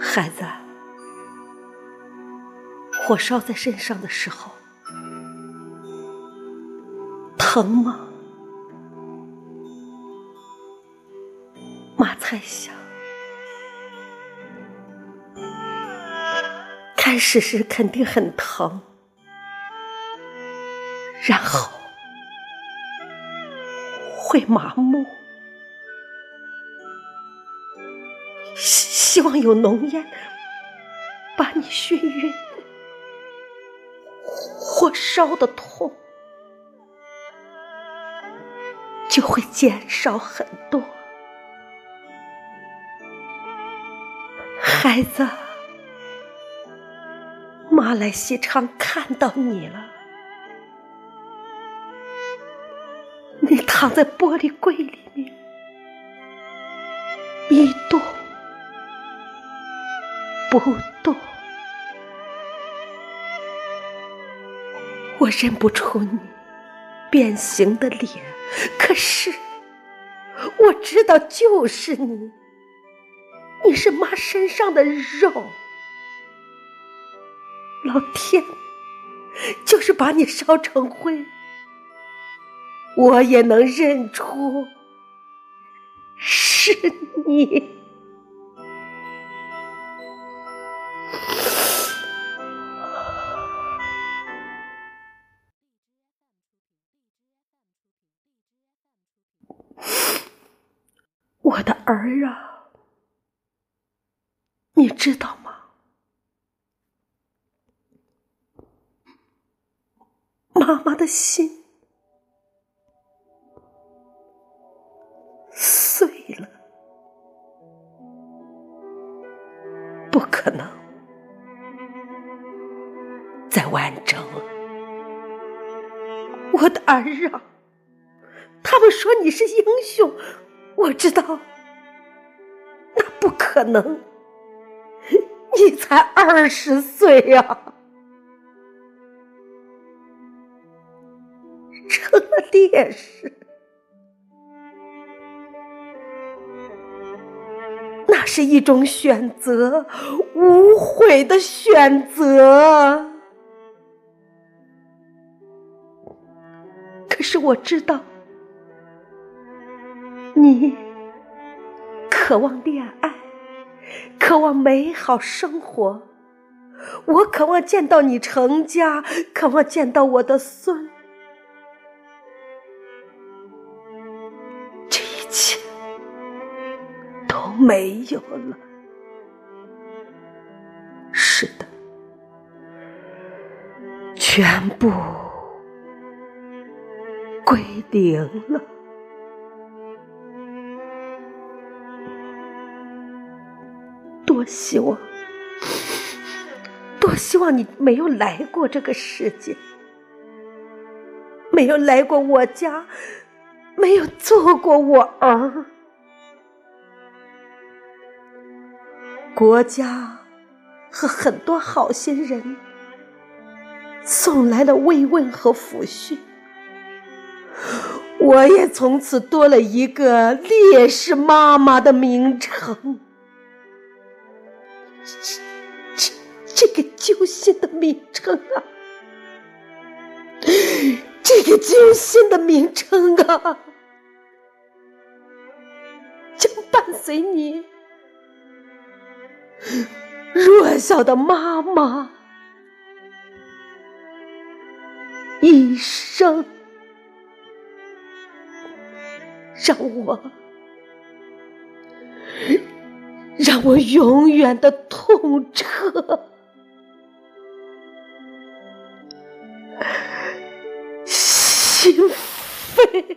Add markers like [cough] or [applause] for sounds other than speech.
孩子，火烧在身上的时候，疼吗？妈猜想，开始时肯定很疼，然后会麻木。希望有浓烟把你熏晕，火烧的痛就会减少很多。孩子，妈来西昌看到你了，你躺在玻璃柜里面，一。不动，我认不出你变形的脸，可是我知道就是你，你是妈身上的肉。老天，就是把你烧成灰，我也能认出是你。我的儿啊，你知道吗？妈妈的心碎了，不可能再完整了。我的儿啊，他们说你是英雄。我知道，那不可能。你才二十岁呀，成了烈士，那是一种选择，无悔的选择。可是我知道。你 [laughs] 渴望恋爱，渴望美好生活，我渴望见到你成家，渴望见到我的孙。这一切都没有了，是的，全部归零了。多希望，多希望你没有来过这个世界，没有来过我家，没有做过我儿。国家和很多好心人送来了慰问和抚恤，我也从此多了一个烈士妈妈的名称。这这这个揪心的名称啊，这个揪心的名称啊，将伴随你弱小的妈妈一生，让我。让我永远的痛彻心扉。